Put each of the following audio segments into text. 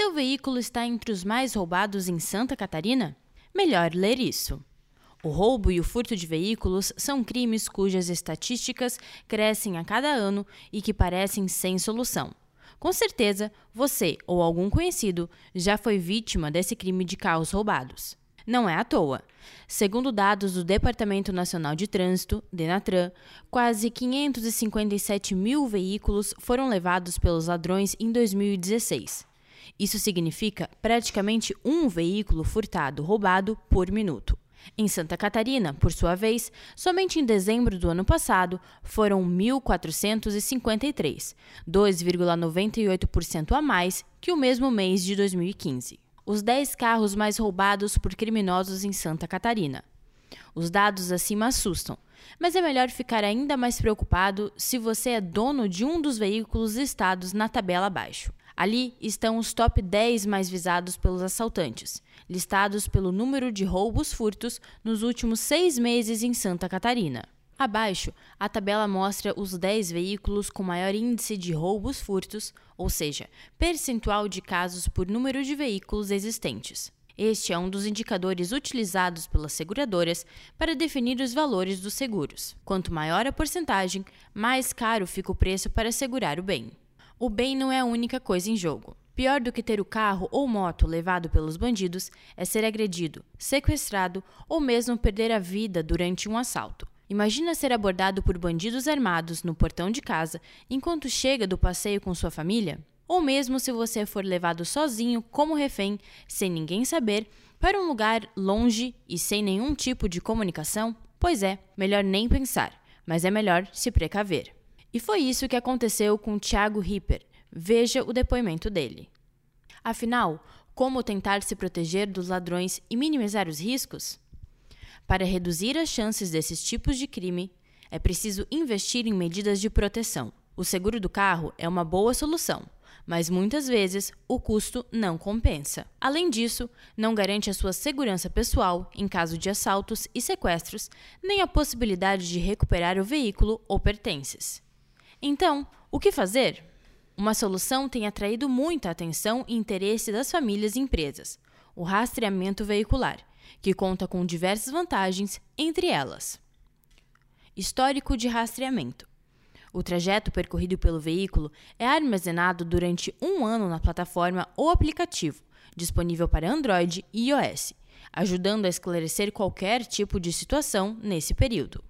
Seu veículo está entre os mais roubados em Santa Catarina? Melhor ler isso. O roubo e o furto de veículos são crimes cujas estatísticas crescem a cada ano e que parecem sem solução. Com certeza, você ou algum conhecido já foi vítima desse crime de carros roubados. Não é à toa. Segundo dados do Departamento Nacional de Trânsito, Denatran, quase 557 mil veículos foram levados pelos ladrões em 2016. Isso significa praticamente um veículo furtado roubado por minuto. Em Santa Catarina, por sua vez, somente em dezembro do ano passado foram 1.453, 2,98% a mais que o mesmo mês de 2015. Os 10 carros mais roubados por criminosos em Santa Catarina. Os dados acima assustam, mas é melhor ficar ainda mais preocupado se você é dono de um dos veículos listados na tabela abaixo. Ali estão os top 10 mais visados pelos assaltantes, listados pelo número de roubos furtos nos últimos seis meses em Santa Catarina. Abaixo, a tabela mostra os 10 veículos com maior índice de roubos furtos, ou seja, percentual de casos por número de veículos existentes. Este é um dos indicadores utilizados pelas seguradoras para definir os valores dos seguros. Quanto maior a porcentagem, mais caro fica o preço para segurar o bem. O bem não é a única coisa em jogo. Pior do que ter o carro ou moto levado pelos bandidos é ser agredido, sequestrado ou mesmo perder a vida durante um assalto. Imagina ser abordado por bandidos armados no portão de casa enquanto chega do passeio com sua família? Ou mesmo se você for levado sozinho como refém, sem ninguém saber, para um lugar longe e sem nenhum tipo de comunicação? Pois é, melhor nem pensar, mas é melhor se precaver. E foi isso que aconteceu com Thiago Ripper. Veja o depoimento dele. Afinal, como tentar se proteger dos ladrões e minimizar os riscos? Para reduzir as chances desses tipos de crime, é preciso investir em medidas de proteção. O seguro do carro é uma boa solução, mas muitas vezes o custo não compensa. Além disso, não garante a sua segurança pessoal em caso de assaltos e sequestros, nem a possibilidade de recuperar o veículo ou pertences. Então, o que fazer? Uma solução tem atraído muita atenção e interesse das famílias e empresas: o rastreamento veicular, que conta com diversas vantagens, entre elas: histórico de rastreamento. O trajeto percorrido pelo veículo é armazenado durante um ano na plataforma ou aplicativo, disponível para Android e iOS, ajudando a esclarecer qualquer tipo de situação nesse período.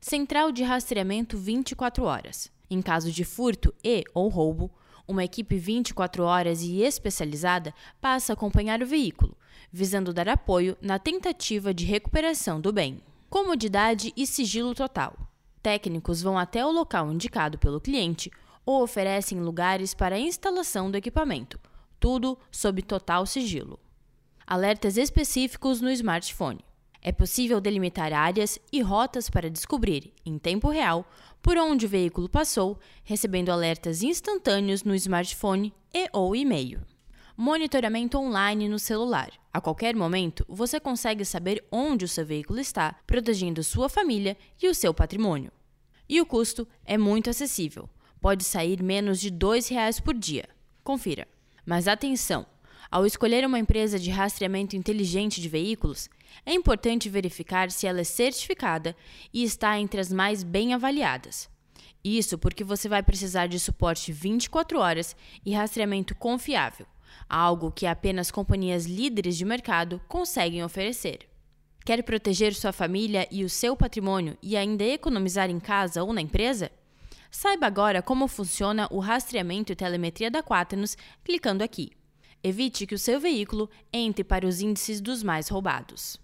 Central de rastreamento 24 horas. Em caso de furto e ou roubo, uma equipe 24 horas e especializada passa a acompanhar o veículo, visando dar apoio na tentativa de recuperação do bem. Comodidade e sigilo total. Técnicos vão até o local indicado pelo cliente ou oferecem lugares para a instalação do equipamento, tudo sob total sigilo. Alertas específicos no smartphone. É possível delimitar áreas e rotas para descobrir, em tempo real, por onde o veículo passou, recebendo alertas instantâneos no smartphone e ou e-mail. Monitoramento online no celular. A qualquer momento, você consegue saber onde o seu veículo está, protegendo sua família e o seu patrimônio. E o custo é muito acessível. Pode sair menos de R$ 2,00 por dia. Confira. Mas atenção! Ao escolher uma empresa de rastreamento inteligente de veículos, é importante verificar se ela é certificada e está entre as mais bem avaliadas. Isso porque você vai precisar de suporte 24 horas e rastreamento confiável, algo que apenas companhias líderes de mercado conseguem oferecer. Quer proteger sua família e o seu patrimônio e ainda economizar em casa ou na empresa? Saiba agora como funciona o rastreamento e telemetria da Quaternos clicando aqui. Evite que o seu veículo entre para os índices dos mais roubados.